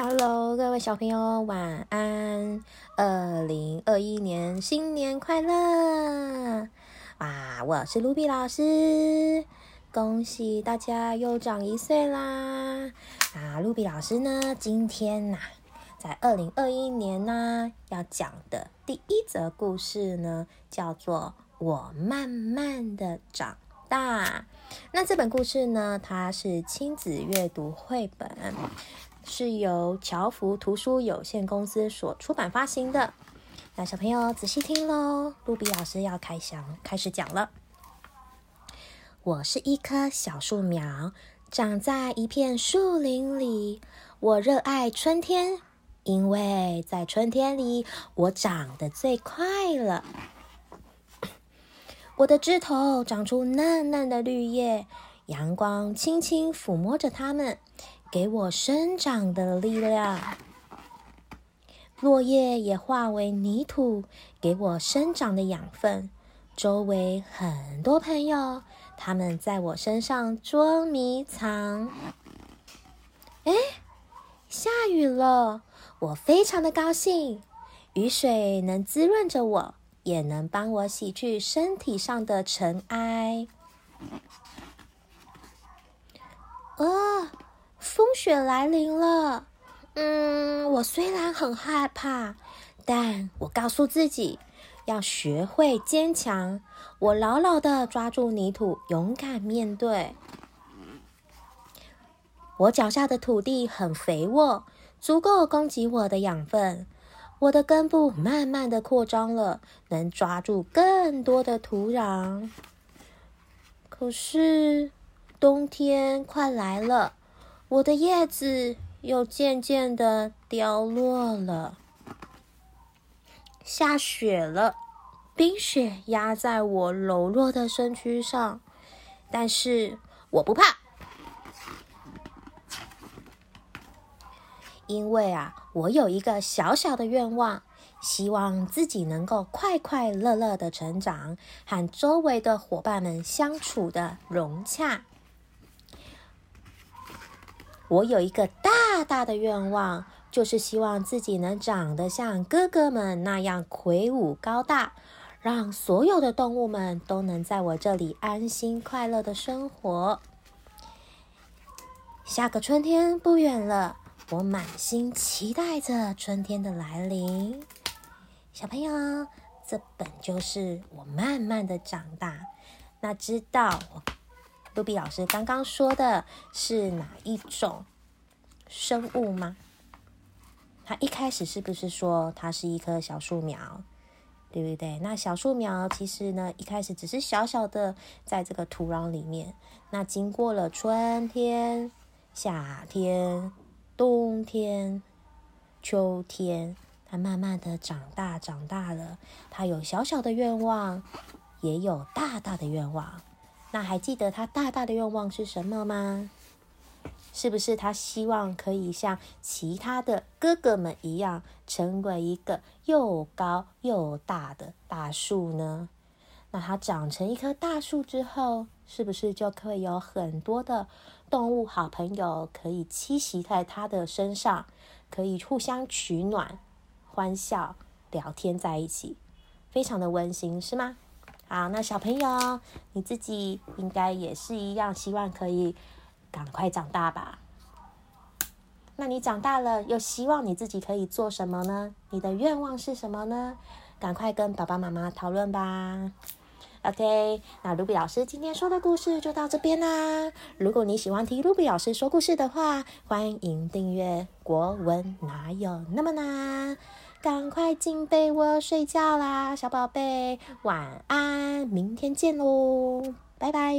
Hello，各位小朋友，晚安！二零二一年新年快乐！啊，我是卢比老师，恭喜大家又长一岁啦！啊，卢比老师呢，今天呐，在二零二一年呢，要讲的第一则故事呢，叫做《我慢慢的长大》。那这本故事呢，它是亲子阅读绘本。是由乔福图书有限公司所出版发行的。那小朋友仔细听喽，露比老师要开讲，开始讲了。我是一棵小树苗，长在一片树林里。我热爱春天，因为在春天里我长得最快了。我的枝头长出嫩嫩的绿叶，阳光轻轻抚摸着它们。给我生长的力量，落叶也化为泥土，给我生长的养分。周围很多朋友，他们在我身上捉迷藏。哎，下雨了，我非常的高兴。雨水能滋润着我，也能帮我洗去身体上的尘埃。哦。风雪来临了，嗯，我虽然很害怕，但我告诉自己要学会坚强。我牢牢的抓住泥土，勇敢面对。我脚下的土地很肥沃，足够供给我的养分。我的根部慢慢的扩张了，能抓住更多的土壤。可是冬天快来了。我的叶子又渐渐的凋落了，下雪了，冰雪压在我柔弱的身躯上，但是我不怕，因为啊，我有一个小小的愿望，希望自己能够快快乐乐的成长，和周围的伙伴们相处的融洽。我有一个大大的愿望，就是希望自己能长得像哥哥们那样魁梧高大，让所有的动物们都能在我这里安心快乐的生活。下个春天不远了，我满心期待着春天的来临。小朋友，这本就是我慢慢的长大。那知道？杜比老师刚刚说的是哪一种生物吗？他一开始是不是说它是一棵小树苗，对不对？那小树苗其实呢，一开始只是小小的在这个土壤里面。那经过了春天、夏天、冬天、秋天，它慢慢的长大，长大了。它有小小的愿望，也有大大的愿望。那还记得他大大的愿望是什么吗？是不是他希望可以像其他的哥哥们一样，成为一个又高又大的大树呢？那它长成一棵大树之后，是不是就可以有很多的动物好朋友可以栖息在它的身上，可以互相取暖、欢笑、聊天在一起，非常的温馨，是吗？好，那小朋友，你自己应该也是一样，希望可以赶快长大吧？那你长大了，又希望你自己可以做什么呢？你的愿望是什么呢？赶快跟爸爸妈妈讨论吧。OK，那卢比老师今天说的故事就到这边啦。如果你喜欢听卢比老师说故事的话，欢迎订阅《国文哪有那么难》。赶快进被窝睡觉啦，小宝贝，晚安，明天见喽，拜拜。